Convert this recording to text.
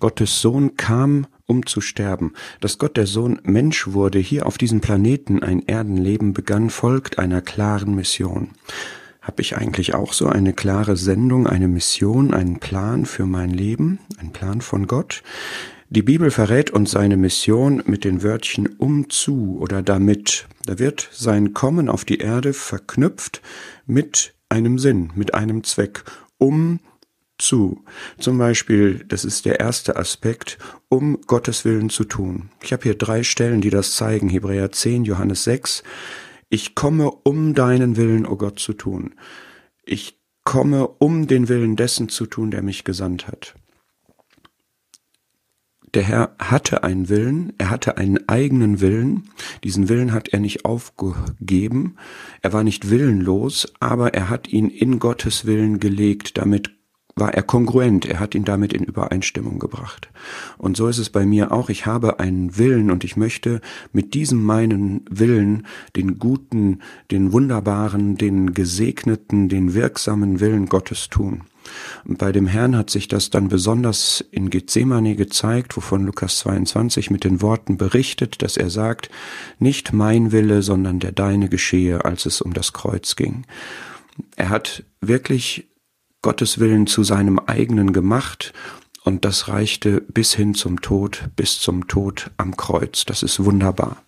Gottes Sohn kam, um zu sterben. Dass Gott der Sohn Mensch wurde, hier auf diesem Planeten ein Erdenleben begann, folgt einer klaren Mission. Habe ich eigentlich auch so eine klare Sendung, eine Mission, einen Plan für mein Leben, ein Plan von Gott? Die Bibel verrät uns seine Mission mit den Wörtchen um zu oder damit. Da wird sein Kommen auf die Erde verknüpft mit einem Sinn, mit einem Zweck, um zu. Zum Beispiel, das ist der erste Aspekt, um Gottes Willen zu tun. Ich habe hier drei Stellen, die das zeigen. Hebräer 10, Johannes 6, ich komme, um deinen Willen, o oh Gott, zu tun. Ich komme, um den Willen dessen zu tun, der mich gesandt hat. Der Herr hatte einen Willen, er hatte einen eigenen Willen. Diesen Willen hat er nicht aufgegeben. Er war nicht willenlos, aber er hat ihn in Gottes Willen gelegt, damit war er kongruent, er hat ihn damit in Übereinstimmung gebracht. Und so ist es bei mir auch, ich habe einen Willen und ich möchte mit diesem meinen Willen den guten, den wunderbaren, den gesegneten, den wirksamen Willen Gottes tun. Und bei dem Herrn hat sich das dann besonders in Gethsemane gezeigt, wovon Lukas 22 mit den Worten berichtet, dass er sagt, nicht mein Wille, sondern der deine geschehe, als es um das Kreuz ging. Er hat wirklich Gottes Willen zu seinem eigenen gemacht und das reichte bis hin zum Tod, bis zum Tod am Kreuz. Das ist wunderbar.